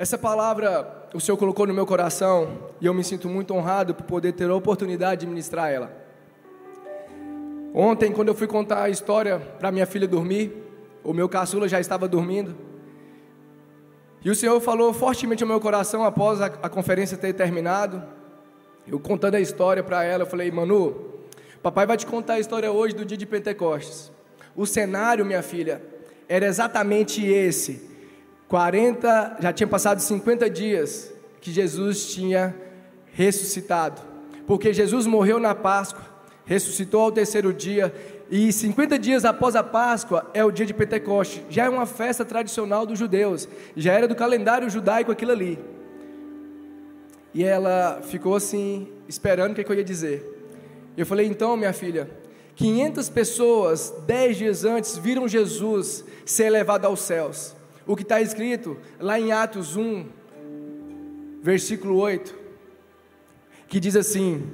Essa palavra o Senhor colocou no meu coração e eu me sinto muito honrado por poder ter a oportunidade de ministrar ela. Ontem, quando eu fui contar a história para minha filha dormir, o meu caçula já estava dormindo. E o Senhor falou fortemente ao meu coração após a, a conferência ter terminado. Eu contando a história para ela, eu falei: Manu, papai vai te contar a história hoje do dia de Pentecostes. O cenário, minha filha, era exatamente esse 40, já tinha passado 50 dias que Jesus tinha ressuscitado. Porque Jesus morreu na Páscoa, ressuscitou ao terceiro dia, e 50 dias após a Páscoa é o dia de Pentecoste. Já é uma festa tradicional dos judeus, já era do calendário judaico aquilo ali. E ela ficou assim, esperando o que, que eu ia dizer. Eu falei, então, minha filha, 500 pessoas, 10 dias antes, viram Jesus ser levado aos céus o que está escrito lá em Atos 1, versículo 8, que diz assim: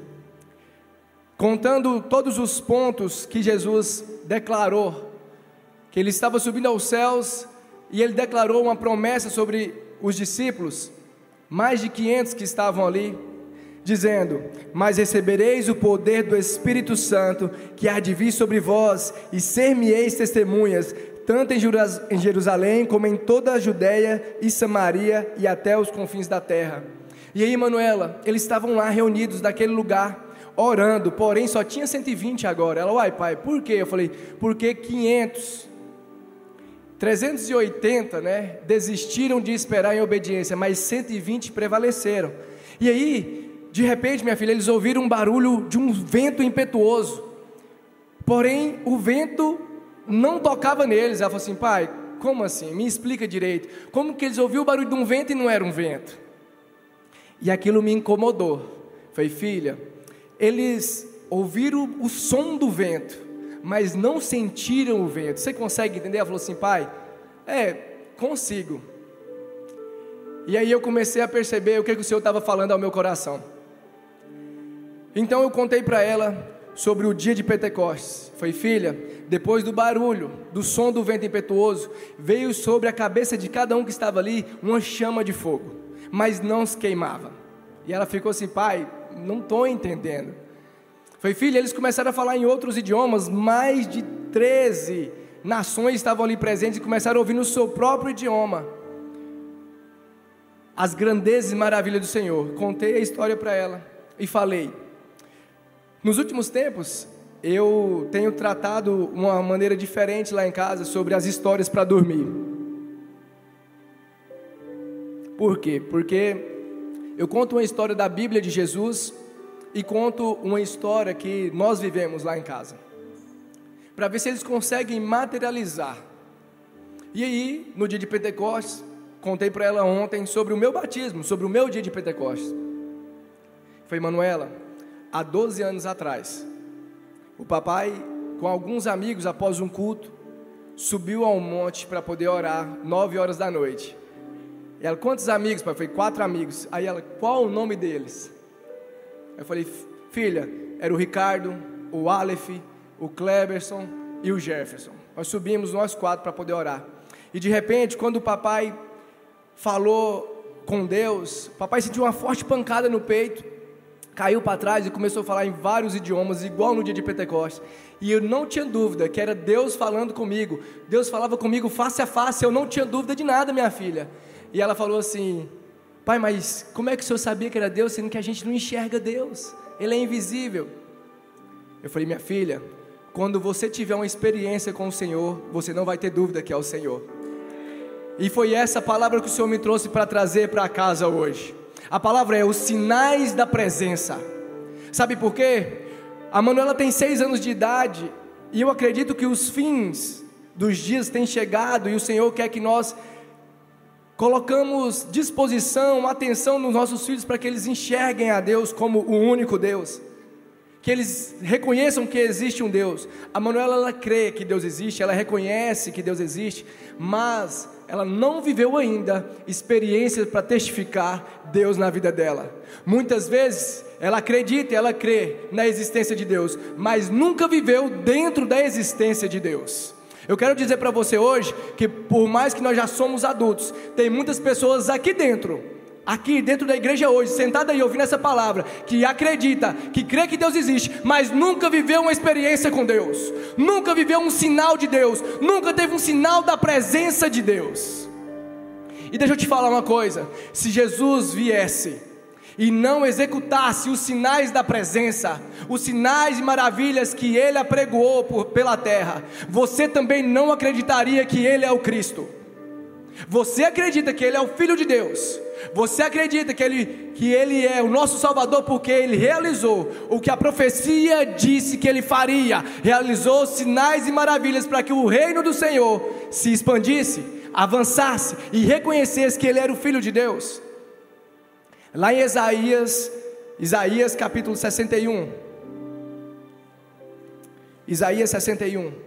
contando todos os pontos que Jesus declarou, que ele estava subindo aos céus e ele declarou uma promessa sobre os discípulos, mais de 500 que estavam ali, dizendo: Mas recebereis o poder do Espírito Santo, que há de vir sobre vós, e ser-me-eis testemunhas, tanto em Jerusalém como em toda a Judéia e Samaria e até os confins da terra. E aí, Manuela, eles estavam lá reunidos naquele lugar, orando, porém só tinha 120 agora. Ela, uai, pai, por quê? Eu falei, porque 500, 380, né, desistiram de esperar em obediência, mas 120 prevaleceram. E aí, de repente, minha filha, eles ouviram um barulho de um vento impetuoso. Porém, o vento não tocava neles. Ela falou assim: pai, como assim? Me explica direito. Como que eles ouviram o barulho de um vento e não era um vento? E aquilo me incomodou. Falei, filha, eles ouviram o som do vento, mas não sentiram o vento. Você consegue entender? Ela falou assim, pai, é, consigo. E aí eu comecei a perceber o que, que o Senhor estava falando ao meu coração. Então eu contei para ela sobre o dia de Pentecostes. Foi, filha, depois do barulho, do som do vento impetuoso, veio sobre a cabeça de cada um que estava ali uma chama de fogo, mas não se queimava. E ela ficou assim, pai, não estou entendendo. Foi, filha, eles começaram a falar em outros idiomas, mais de 13 nações estavam ali presentes e começaram a ouvir no seu próprio idioma as grandezas e maravilhas do Senhor. Contei a história para ela e falei: nos últimos tempos, eu tenho tratado uma maneira diferente lá em casa sobre as histórias para dormir. Por quê? Porque eu conto uma história da Bíblia de Jesus e conto uma história que nós vivemos lá em casa. Para ver se eles conseguem materializar. E aí, no dia de Pentecostes, contei para ela ontem sobre o meu batismo, sobre o meu dia de Pentecostes. Foi Manuela, há 12 anos atrás. O papai, com alguns amigos, após um culto, subiu ao monte para poder orar, 9 horas da noite. E ela, quantos amigos, pai? Foi quatro amigos. Aí ela, qual o nome deles? Eu falei, filha, era o Ricardo, o Aleph, o Kleberson e o Jefferson. Nós subimos nós quatro para poder orar. E de repente, quando o papai falou com Deus, o papai sentiu uma forte pancada no peito caiu para trás e começou a falar em vários idiomas, igual no dia de Pentecostes. E eu não tinha dúvida que era Deus falando comigo. Deus falava comigo face a face, eu não tinha dúvida de nada, minha filha. E ela falou assim: Pai, mas como é que o senhor sabia que era Deus, sendo que a gente não enxerga Deus? Ele é invisível. Eu falei: Minha filha, quando você tiver uma experiência com o Senhor, você não vai ter dúvida que é o Senhor. E foi essa palavra que o Senhor me trouxe para trazer para casa hoje. A palavra é os sinais da presença. Sabe por quê? A Manuela tem seis anos de idade e eu acredito que os fins dos dias têm chegado e o Senhor quer que nós colocamos disposição, atenção nos nossos filhos para que eles enxerguem a Deus como o único Deus que eles reconheçam que existe um Deus. A Manuela ela crê que Deus existe, ela reconhece que Deus existe, mas ela não viveu ainda experiências para testificar Deus na vida dela. Muitas vezes ela acredita, ela crê na existência de Deus, mas nunca viveu dentro da existência de Deus. Eu quero dizer para você hoje que, por mais que nós já somos adultos, tem muitas pessoas aqui dentro, aqui dentro da igreja hoje, sentada aí ouvindo essa palavra, que acredita, que crê que Deus existe, mas nunca viveu uma experiência com Deus, nunca viveu um sinal de Deus, nunca teve um sinal da presença de Deus. E deixa eu te falar uma coisa: se Jesus viesse, e não executasse os sinais da presença, os sinais e maravilhas que ele apregoou por, pela terra, você também não acreditaria que ele é o Cristo. Você acredita que ele é o Filho de Deus. Você acredita que ele, que ele é o nosso Salvador porque ele realizou o que a profecia disse que ele faria, realizou sinais e maravilhas para que o reino do Senhor se expandisse, avançasse e reconhecesse que ele era o Filho de Deus. Lá em Isaías, Isaías capítulo 61. Isaías 61.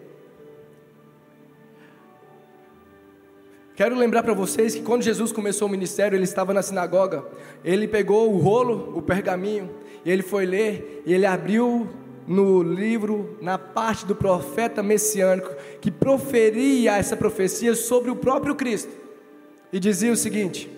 Quero lembrar para vocês que quando Jesus começou o ministério, ele estava na sinagoga. Ele pegou o rolo, o pergaminho, e ele foi ler, e ele abriu no livro, na parte do profeta messiânico, que proferia essa profecia sobre o próprio Cristo. E dizia o seguinte: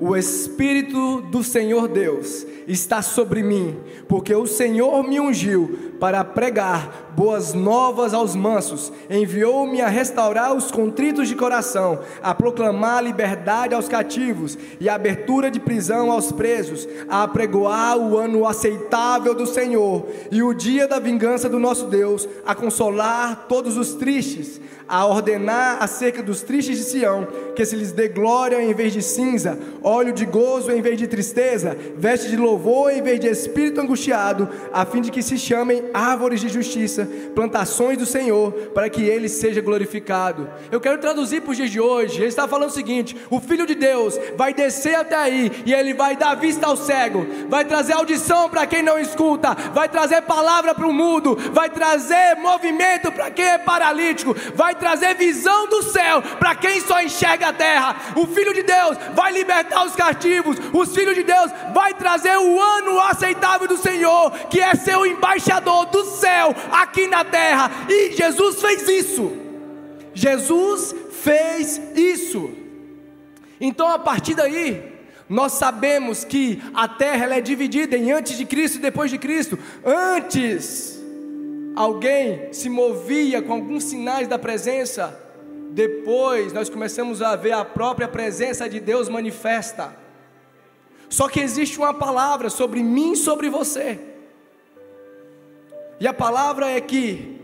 o Espírito do Senhor Deus está sobre mim, porque o Senhor me ungiu para pregar boas novas aos mansos, enviou-me a restaurar os contritos de coração, a proclamar liberdade aos cativos e abertura de prisão aos presos, a apregoar o ano aceitável do Senhor e o dia da vingança do nosso Deus, a consolar todos os tristes, a ordenar acerca dos tristes de Sião, que se lhes dê glória em vez de cinza, óleo de gozo em vez de tristeza, veste de louvor em vez de espírito angustiado, a fim de que se chamem árvores de justiça, plantações do Senhor, para que ele seja glorificado. Eu quero traduzir para os dias de hoje. Ele está falando o seguinte: o Filho de Deus vai descer até aí e ele vai dar vista ao cego, vai trazer audição para quem não escuta, vai trazer palavra para o mudo, vai trazer movimento para quem é paralítico, vai trazer visão do céu para quem só enxerga a terra. O Filho de Deus vai libertar os cativos. O Filho de Deus vai trazer o ano aceitável do Senhor, que é ser o do céu aqui na terra. E Jesus fez isso. Jesus fez isso. Então a partir daí, nós sabemos que a terra é dividida em antes de Cristo e depois de Cristo. Antes alguém se movia com alguns sinais da presença, depois nós começamos a ver a própria presença de Deus manifesta. Só que existe uma palavra sobre mim e sobre você. E a palavra é que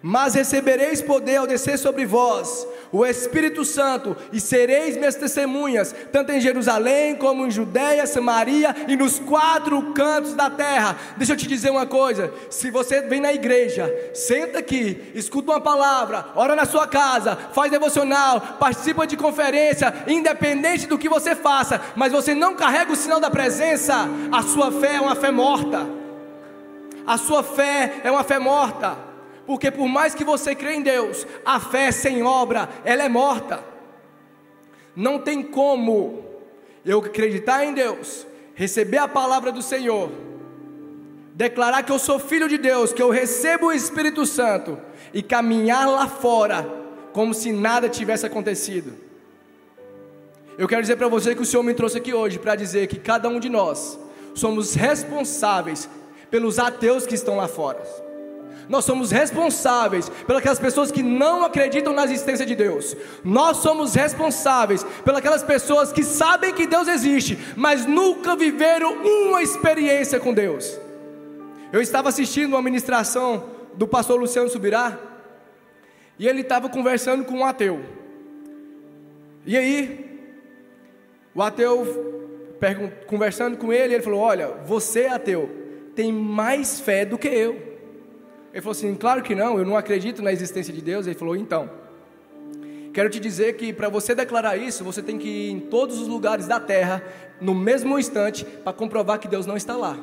mas recebereis poder ao descer sobre vós o Espírito Santo, e sereis minhas testemunhas, tanto em Jerusalém como em Judéia, Samaria e nos quatro cantos da terra. Deixa eu te dizer uma coisa: se você vem na igreja, senta aqui, escuta uma palavra, ora na sua casa, faz devocional, participa de conferência, independente do que você faça, mas você não carrega o sinal da presença, a sua fé é uma fé morta. A sua fé é uma fé morta. Porque por mais que você crê em Deus, a fé sem obra, ela é morta. Não tem como eu acreditar em Deus, receber a palavra do Senhor, declarar que eu sou filho de Deus, que eu recebo o Espírito Santo e caminhar lá fora como se nada tivesse acontecido. Eu quero dizer para você que o Senhor me trouxe aqui hoje para dizer que cada um de nós somos responsáveis pelos ateus que estão lá fora. Nós somos responsáveis pelas pessoas que não acreditam na existência de Deus. Nós somos responsáveis pelas pessoas que sabem que Deus existe, mas nunca viveram uma experiência com Deus. Eu estava assistindo uma ministração do pastor Luciano Subirá e ele estava conversando com um ateu. E aí, o ateu conversando com ele, ele falou: Olha, você ateu, tem mais fé do que eu. Ele falou assim: Claro que não, eu não acredito na existência de Deus. Ele falou: Então, quero te dizer que para você declarar isso, você tem que ir em todos os lugares da terra, no mesmo instante, para comprovar que Deus não está lá.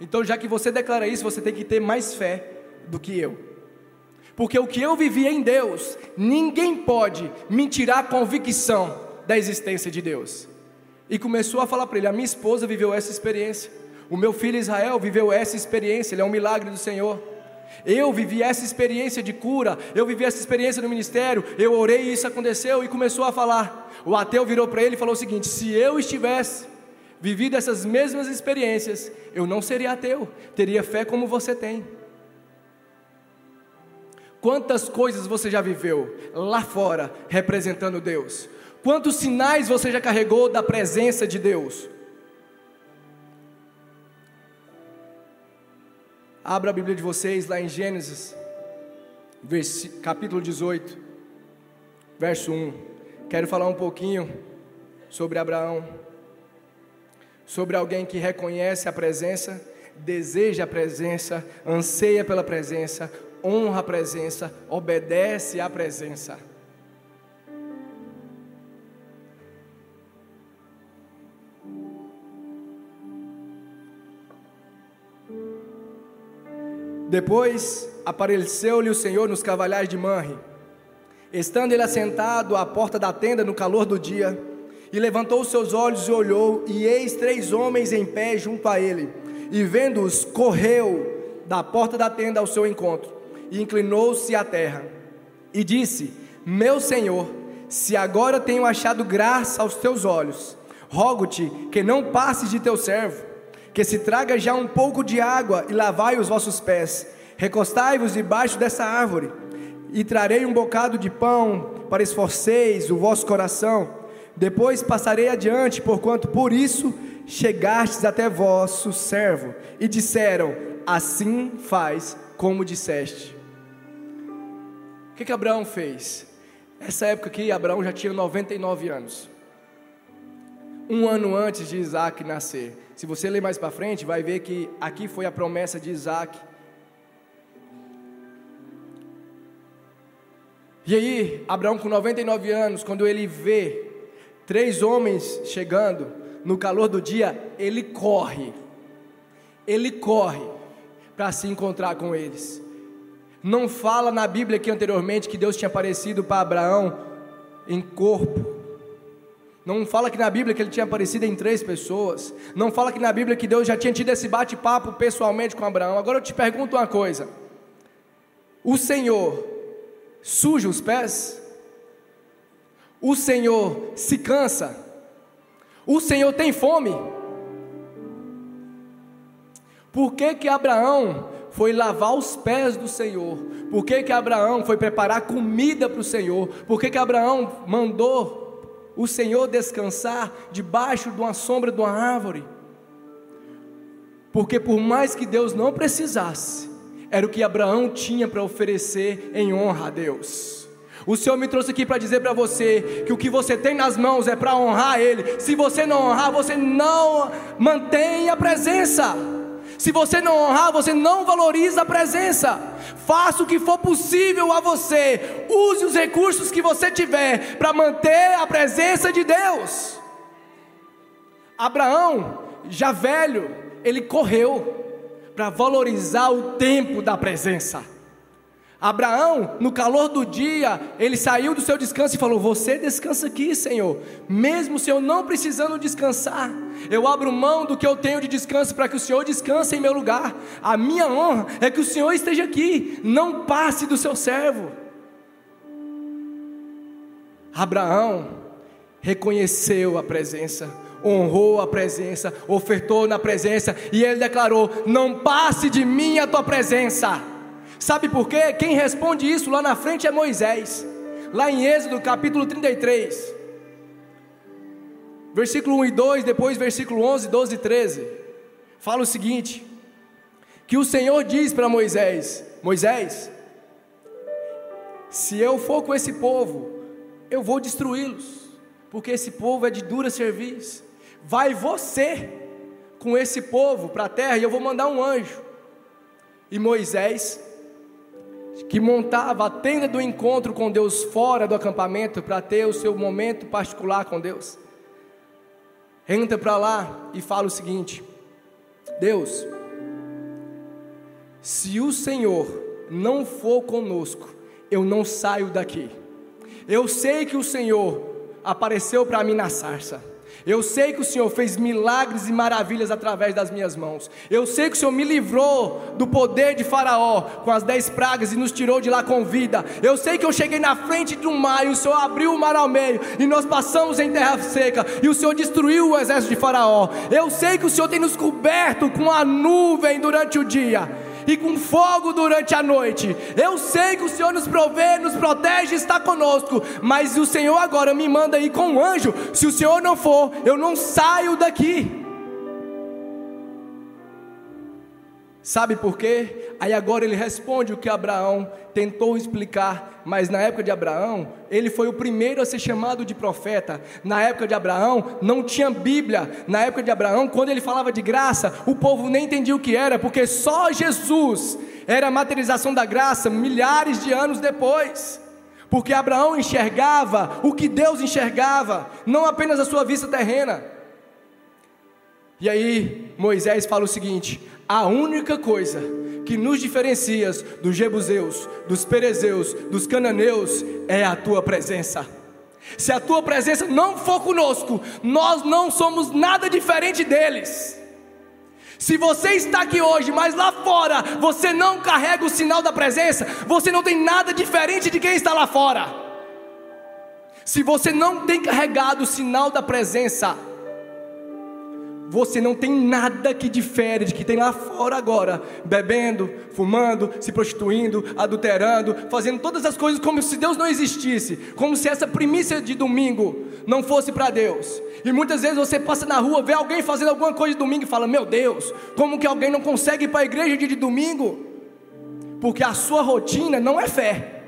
Então, já que você declara isso, você tem que ter mais fé do que eu. Porque o que eu vivi em Deus, ninguém pode me tirar a convicção da existência de Deus. E começou a falar para ele: a minha esposa viveu essa experiência, o meu filho Israel viveu essa experiência, ele é um milagre do Senhor. Eu vivi essa experiência de cura, eu vivi essa experiência no ministério, eu orei e isso aconteceu e começou a falar. O ateu virou para ele e falou o seguinte: se eu estivesse vivido essas mesmas experiências, eu não seria ateu, teria fé como você tem. Quantas coisas você já viveu lá fora representando Deus? Quantos sinais você já carregou da presença de Deus? Abra a Bíblia de vocês lá em Gênesis, capítulo 18, verso 1. Quero falar um pouquinho sobre Abraão, sobre alguém que reconhece a presença, deseja a presença, anseia pela presença, honra a presença, obedece à presença. Depois apareceu-lhe o Senhor nos cavalhais de Manre, estando ele assentado à porta da tenda no calor do dia, e levantou os seus olhos e olhou, e eis três homens em pé junto a ele, e vendo-os, correu da porta da tenda ao seu encontro, e inclinou-se à terra, e disse: Meu Senhor, se agora tenho achado graça aos teus olhos, rogo-te que não passes de teu servo que se traga já um pouco de água e lavai os vossos pés. Recostai-vos debaixo dessa árvore, e trarei um bocado de pão para esforceis o vosso coração. Depois passarei adiante, porquanto por isso chegastes até vosso servo. E disseram: Assim faz como disseste. O que, que Abraão fez? Essa época aqui, Abraão já tinha 99 anos. Um ano antes de Isaac nascer. Se você ler mais para frente, vai ver que aqui foi a promessa de Isaac. E aí, Abraão, com 99 anos, quando ele vê três homens chegando no calor do dia, ele corre. Ele corre para se encontrar com eles. Não fala na Bíblia aqui anteriormente que Deus tinha aparecido para Abraão em corpo. Não fala que na Bíblia que ele tinha aparecido em três pessoas. Não fala que na Bíblia que Deus já tinha tido esse bate-papo pessoalmente com Abraão. Agora eu te pergunto uma coisa: o Senhor suja os pés? O Senhor se cansa? O Senhor tem fome? Por que que Abraão foi lavar os pés do Senhor? Por que que Abraão foi preparar comida para o Senhor? Por que que Abraão mandou o Senhor descansar debaixo de uma sombra de uma árvore. Porque por mais que Deus não precisasse, era o que Abraão tinha para oferecer em honra a Deus. O Senhor me trouxe aqui para dizer para você que o que você tem nas mãos é para honrar Ele. Se você não honrar, você não mantém a presença. Se você não honrar, você não valoriza a presença. Faça o que for possível a você. Use os recursos que você tiver para manter a presença de Deus. Abraão, já velho, ele correu para valorizar o tempo da presença. Abraão, no calor do dia, ele saiu do seu descanso e falou: Você descansa aqui, Senhor, mesmo se eu não precisando descansar, eu abro mão do que eu tenho de descanso para que o Senhor descanse em meu lugar. A minha honra é que o Senhor esteja aqui, não passe do seu servo. Abraão reconheceu a presença, honrou a presença, ofertou na presença e ele declarou: Não passe de mim a tua presença. Sabe por quê? Quem responde isso lá na frente é Moisés. Lá em Êxodo capítulo 33, versículo 1 e 2, depois versículo 11, 12 e 13, fala o seguinte: que o Senhor diz para Moisés: Moisés, se eu for com esse povo, eu vou destruí-los, porque esse povo é de dura serviço. Vai você com esse povo para a terra e eu vou mandar um anjo. E Moisés que montava a tenda do encontro com Deus fora do acampamento para ter o seu momento particular com Deus. Entra para lá e fala o seguinte: Deus, se o Senhor não for conosco, eu não saio daqui. Eu sei que o Senhor apareceu para mim na sarça. Eu sei que o Senhor fez milagres e maravilhas através das minhas mãos. Eu sei que o Senhor me livrou do poder de Faraó com as dez pragas e nos tirou de lá com vida. Eu sei que eu cheguei na frente de um mar e o Senhor abriu o mar ao meio e nós passamos em terra seca e o Senhor destruiu o exército de Faraó. Eu sei que o Senhor tem nos coberto com a nuvem durante o dia e com fogo durante a noite. Eu sei que o Senhor nos provê, nos protege, está conosco, mas o Senhor agora me manda ir com um anjo. Se o Senhor não for, eu não saio daqui. Sabe por quê? Aí agora ele responde o que Abraão tentou explicar, mas na época de Abraão, ele foi o primeiro a ser chamado de profeta. Na época de Abraão, não tinha Bíblia. Na época de Abraão, quando ele falava de graça, o povo nem entendia o que era, porque só Jesus era a materialização da graça milhares de anos depois. Porque Abraão enxergava o que Deus enxergava, não apenas a sua vista terrena. E aí, Moisés fala o seguinte: a única coisa que nos diferencia dos jebuseus, dos perezeus, dos cananeus é a tua presença. Se a tua presença não for conosco, nós não somos nada diferente deles. Se você está aqui hoje, mas lá fora você não carrega o sinal da presença, você não tem nada diferente de quem está lá fora. Se você não tem carregado o sinal da presença, você não tem nada que difere de que tem lá fora agora, bebendo, fumando, se prostituindo, adulterando, fazendo todas as coisas como se Deus não existisse, como se essa primícia de domingo não fosse para Deus. E muitas vezes você passa na rua, vê alguém fazendo alguma coisa de domingo e fala: Meu Deus, como que alguém não consegue ir para a igreja de domingo? Porque a sua rotina não é fé.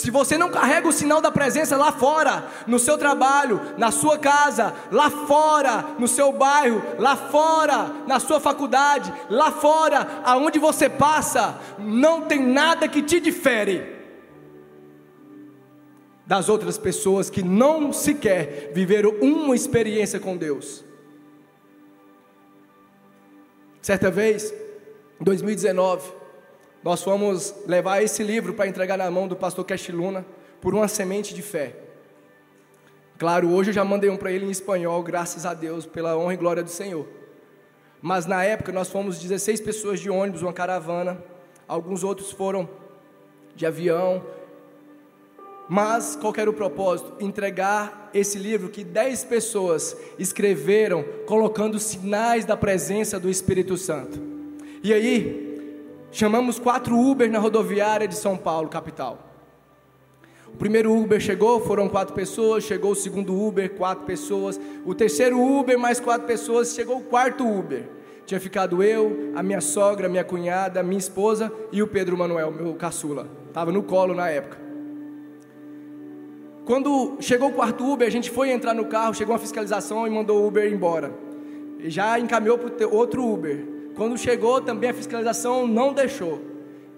Se você não carrega o sinal da presença lá fora, no seu trabalho, na sua casa, lá fora, no seu bairro, lá fora, na sua faculdade, lá fora, aonde você passa, não tem nada que te difere das outras pessoas que não sequer viveram uma experiência com Deus. Certa vez, em 2019, nós fomos levar esse livro para entregar na mão do pastor Cash Luna por uma semente de fé. Claro, hoje eu já mandei um para ele em espanhol, graças a Deus, pela honra e glória do Senhor. Mas na época nós fomos 16 pessoas de ônibus, uma caravana, alguns outros foram de avião. Mas qual era o propósito? Entregar esse livro que 10 pessoas escreveram, colocando sinais da presença do Espírito Santo. E aí, Chamamos quatro Uber na rodoviária de São Paulo, capital. O primeiro Uber chegou, foram quatro pessoas. Chegou o segundo Uber, quatro pessoas. O terceiro Uber, mais quatro pessoas. Chegou o quarto Uber. Tinha ficado eu, a minha sogra, minha cunhada, minha esposa e o Pedro Manuel, meu caçula. Estava no colo na época. Quando chegou o quarto Uber, a gente foi entrar no carro, chegou uma fiscalização e mandou o Uber embora. E já encaminhou para outro Uber. Quando chegou, também a fiscalização não deixou.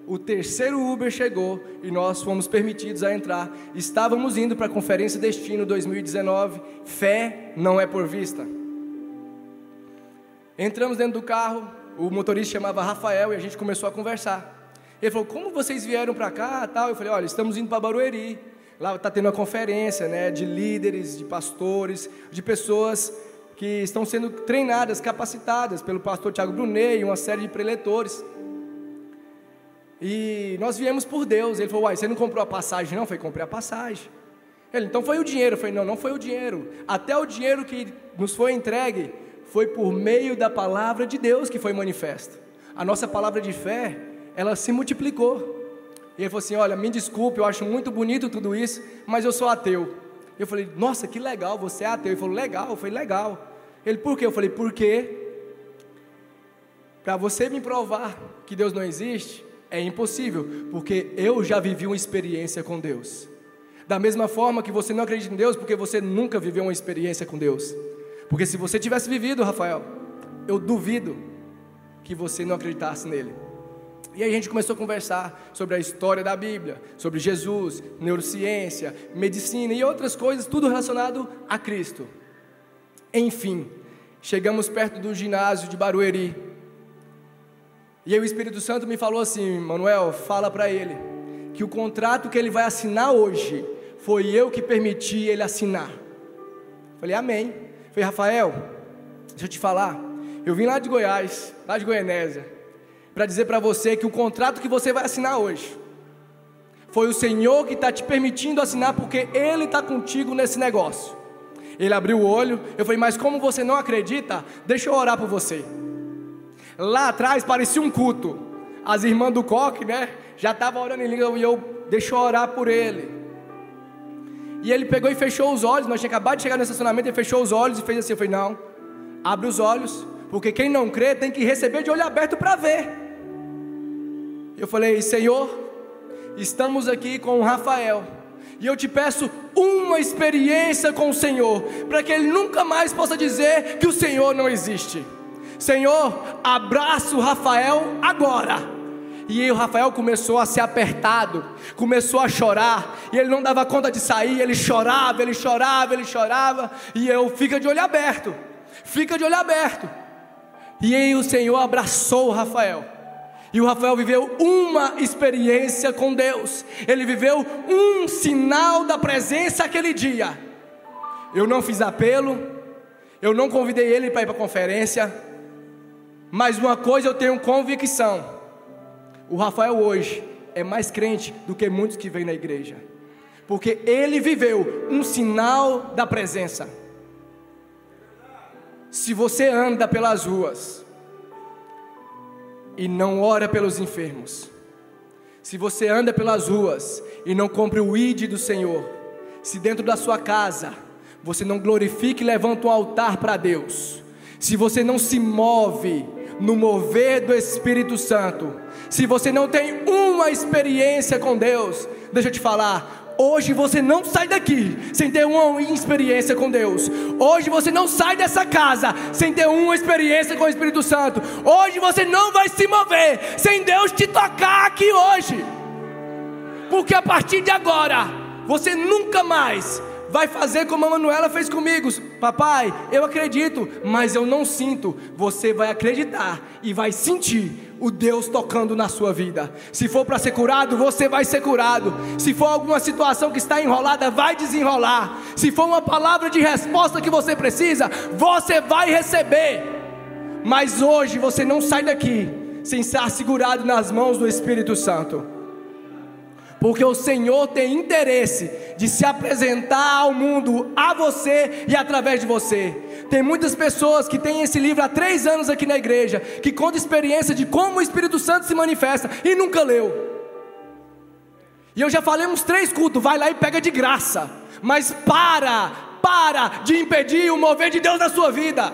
O terceiro Uber chegou e nós fomos permitidos a entrar. Estávamos indo para a Conferência Destino 2019. Fé não é por vista. Entramos dentro do carro, o motorista chamava Rafael e a gente começou a conversar. Ele falou: Como vocês vieram para cá? Tal. Eu falei: Olha, estamos indo para Barueri. Lá está tendo uma conferência né, de líderes, de pastores, de pessoas que estão sendo treinadas, capacitadas pelo pastor Tiago Brunet e uma série de preletores. E nós viemos por Deus. Ele falou: Uai, você não comprou a passagem? Não, foi comprei a passagem. Ele, então foi o dinheiro. Eu falei: Não, não foi o dinheiro. Até o dinheiro que nos foi entregue foi por meio da palavra de Deus que foi manifesta. A nossa palavra de fé, ela se multiplicou. E ele falou assim: Olha, me desculpe, eu acho muito bonito tudo isso, mas eu sou ateu. Eu falei: Nossa, que legal, você é ateu. Ele falou: Legal. Eu falei: Legal. Ele, por quê? Eu falei, porque para você me provar que Deus não existe, é impossível, porque eu já vivi uma experiência com Deus. Da mesma forma que você não acredita em Deus, porque você nunca viveu uma experiência com Deus. Porque se você tivesse vivido, Rafael, eu duvido que você não acreditasse nele. E aí a gente começou a conversar sobre a história da Bíblia, sobre Jesus, neurociência, medicina e outras coisas, tudo relacionado a Cristo. Enfim, chegamos perto do ginásio de Barueri. E aí o Espírito Santo me falou assim: Manuel, fala para ele que o contrato que ele vai assinar hoje foi eu que permiti ele assinar. Falei, amém. Falei, Rafael, deixa eu te falar. Eu vim lá de Goiás, lá de Goianésia, para dizer para você que o contrato que você vai assinar hoje, foi o Senhor que está te permitindo assinar, porque Ele está contigo nesse negócio. Ele abriu o olho, eu falei, mas como você não acredita, deixa eu orar por você. Lá atrás parecia um culto. As irmãs do coque, né? Já estavam orando em língua e eu, deixa eu orar por ele. E ele pegou e fechou os olhos. Nós tínhamos acabado de chegar no estacionamento, ele fechou os olhos e fez assim. Eu falei, não, abre os olhos, porque quem não crê tem que receber de olho aberto para ver. Eu falei, Senhor, estamos aqui com o Rafael. E eu te peço uma experiência com o Senhor, para que ele nunca mais possa dizer que o Senhor não existe. Senhor, abraça o Rafael agora. E aí o Rafael começou a ser apertado, começou a chorar, e ele não dava conta de sair, ele chorava, ele chorava, ele chorava, e eu fica de olho aberto, fica de olho aberto. E aí o Senhor abraçou o Rafael. E o Rafael viveu uma experiência com Deus. Ele viveu um sinal da presença aquele dia. Eu não fiz apelo, eu não convidei ele para ir para a conferência, mas uma coisa eu tenho convicção: o Rafael hoje é mais crente do que muitos que vêm na igreja, porque ele viveu um sinal da presença. Se você anda pelas ruas, e não ora pelos enfermos, se você anda pelas ruas e não cumpre o id do Senhor, se dentro da sua casa você não glorifica e levanta um altar para Deus, se você não se move no mover do Espírito Santo, se você não tem uma experiência com Deus, deixa eu te falar, Hoje você não sai daqui sem ter uma experiência com Deus. Hoje você não sai dessa casa sem ter uma experiência com o Espírito Santo. Hoje você não vai se mover sem Deus te tocar aqui hoje. Porque a partir de agora, você nunca mais vai fazer como a Manuela fez comigo. Papai, eu acredito, mas eu não sinto. Você vai acreditar e vai sentir o Deus tocando na sua vida. Se for para ser curado, você vai ser curado. Se for alguma situação que está enrolada, vai desenrolar. Se for uma palavra de resposta que você precisa, você vai receber. Mas hoje você não sai daqui sem estar segurado nas mãos do Espírito Santo porque o Senhor tem interesse de se apresentar ao mundo, a você e através de você. Tem muitas pessoas que têm esse livro há três anos aqui na igreja, que conta experiência de como o Espírito Santo se manifesta e nunca leu. E eu já falei uns três cultos, vai lá e pega de graça, mas para, para de impedir o mover de Deus na sua vida.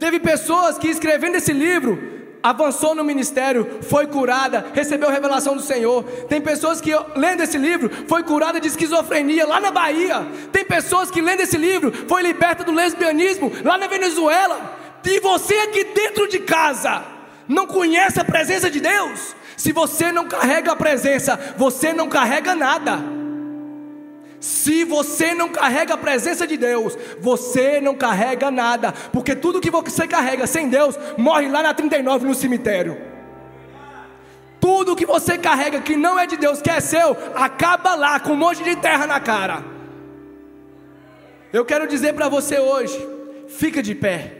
Teve pessoas que escrevendo esse livro avançou no ministério, foi curada, recebeu revelação do Senhor. Tem pessoas que, lendo esse livro, foi curada de esquizofrenia lá na Bahia. Tem pessoas que, lendo esse livro, foi liberta do lesbianismo lá na Venezuela. E você aqui dentro de casa, não conhece a presença de Deus? Se você não carrega a presença, você não carrega nada. Se você não carrega a presença de Deus, você não carrega nada, porque tudo que você carrega sem Deus morre lá na 39 no cemitério. Tudo que você carrega que não é de Deus, que é seu, acaba lá com um monte de terra na cara. Eu quero dizer para você hoje, fica de pé.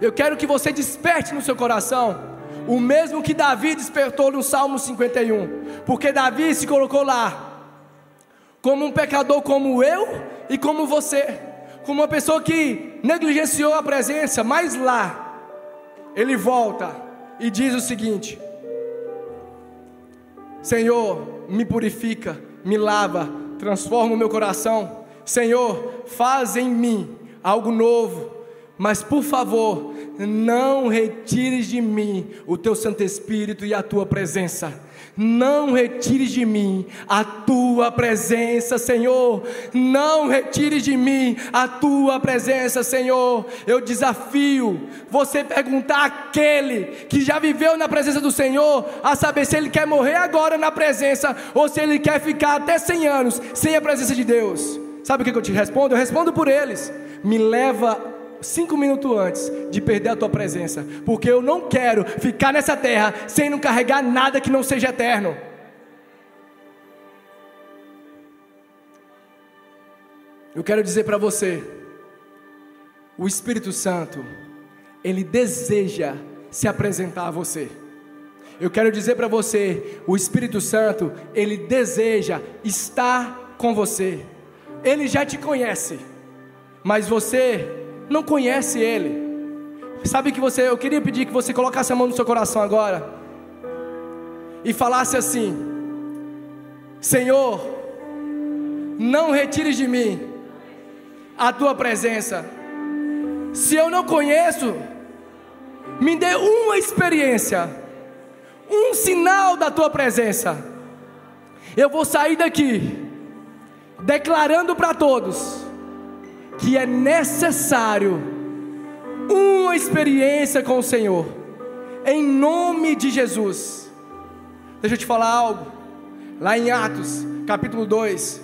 Eu quero que você desperte no seu coração o mesmo que Davi despertou no Salmo 51, porque Davi se colocou lá como um pecador como eu e como você, como uma pessoa que negligenciou a presença, mas lá ele volta e diz o seguinte: Senhor, me purifica, me lava, transforma o meu coração. Senhor, faz em mim algo novo, mas por favor, não retires de mim o teu Santo Espírito e a tua presença não retires de mim a tua presença, Senhor. Não retires de mim a tua presença, Senhor. Eu desafio você perguntar àquele que já viveu na presença do Senhor, a saber se ele quer morrer agora na presença ou se ele quer ficar até 100 anos sem a presença de Deus. Sabe o que eu te respondo? Eu respondo por eles. Me leva cinco minutos antes de perder a tua presença, porque eu não quero ficar nessa terra sem não carregar nada que não seja eterno. Eu quero dizer para você, o Espírito Santo, ele deseja se apresentar a você. Eu quero dizer para você, o Espírito Santo, ele deseja estar com você. Ele já te conhece, mas você não conhece ele. Sabe que você, eu queria pedir que você colocasse a mão no seu coração agora e falasse assim: Senhor, não retires de mim a tua presença. Se eu não conheço, me dê uma experiência, um sinal da tua presença. Eu vou sair daqui declarando para todos que é necessário uma experiência com o Senhor, em nome de Jesus. Deixa eu te falar algo, lá em Atos, capítulo 2,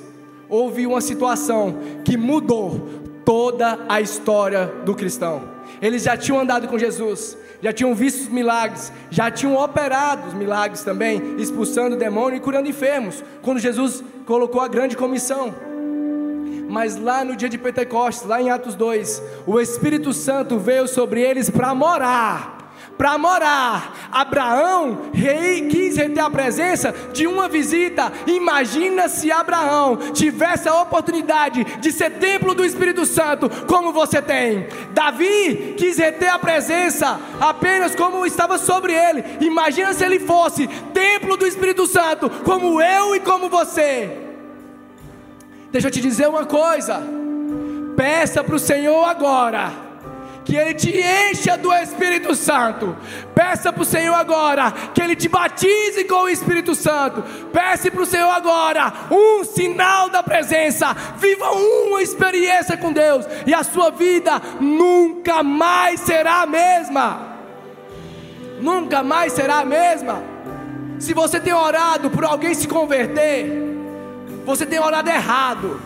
houve uma situação que mudou toda a história do cristão. Eles já tinham andado com Jesus, já tinham visto os milagres, já tinham operado os milagres também, expulsando o demônio e curando enfermos, quando Jesus colocou a grande comissão. Mas lá no dia de Pentecostes, lá em Atos 2, o Espírito Santo veio sobre eles para morar para morar. Abraão rei, quis reter a presença de uma visita. Imagina se Abraão tivesse a oportunidade de ser templo do Espírito Santo, como você tem. Davi quis reter a presença apenas como estava sobre ele. Imagina se ele fosse templo do Espírito Santo, como eu e como você. Deixa eu te dizer uma coisa. Peça para o Senhor agora que Ele te encha do Espírito Santo. Peça para o Senhor agora que Ele te batize com o Espírito Santo. Peça para o Senhor agora um sinal da presença. Viva uma experiência com Deus e a sua vida nunca mais será a mesma. Nunca mais será a mesma. Se você tem orado por alguém se converter, você tem orado errado.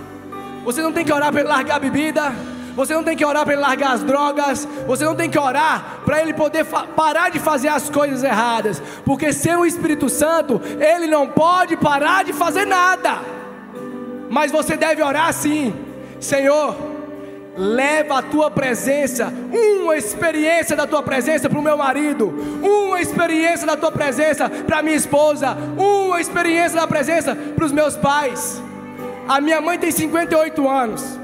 Você não tem que orar para ele largar a bebida. Você não tem que orar para ele largar as drogas. Você não tem que orar para ele poder parar de fazer as coisas erradas. Porque sem o Espírito Santo, ele não pode parar de fazer nada. Mas você deve orar sim, Senhor. Leva a tua presença, uma experiência da tua presença para o meu marido, uma experiência da tua presença para minha esposa, uma experiência da presença para os meus pais. A minha mãe tem 58 anos.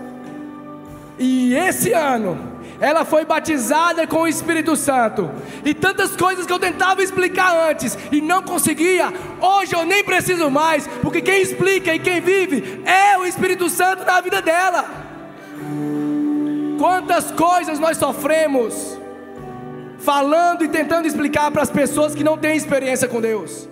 E esse ano ela foi batizada com o Espírito Santo. E tantas coisas que eu tentava explicar antes e não conseguia, hoje eu nem preciso mais, porque quem explica e quem vive é o Espírito Santo na vida dela. Quantas coisas nós sofremos falando e tentando explicar para as pessoas que não têm experiência com Deus.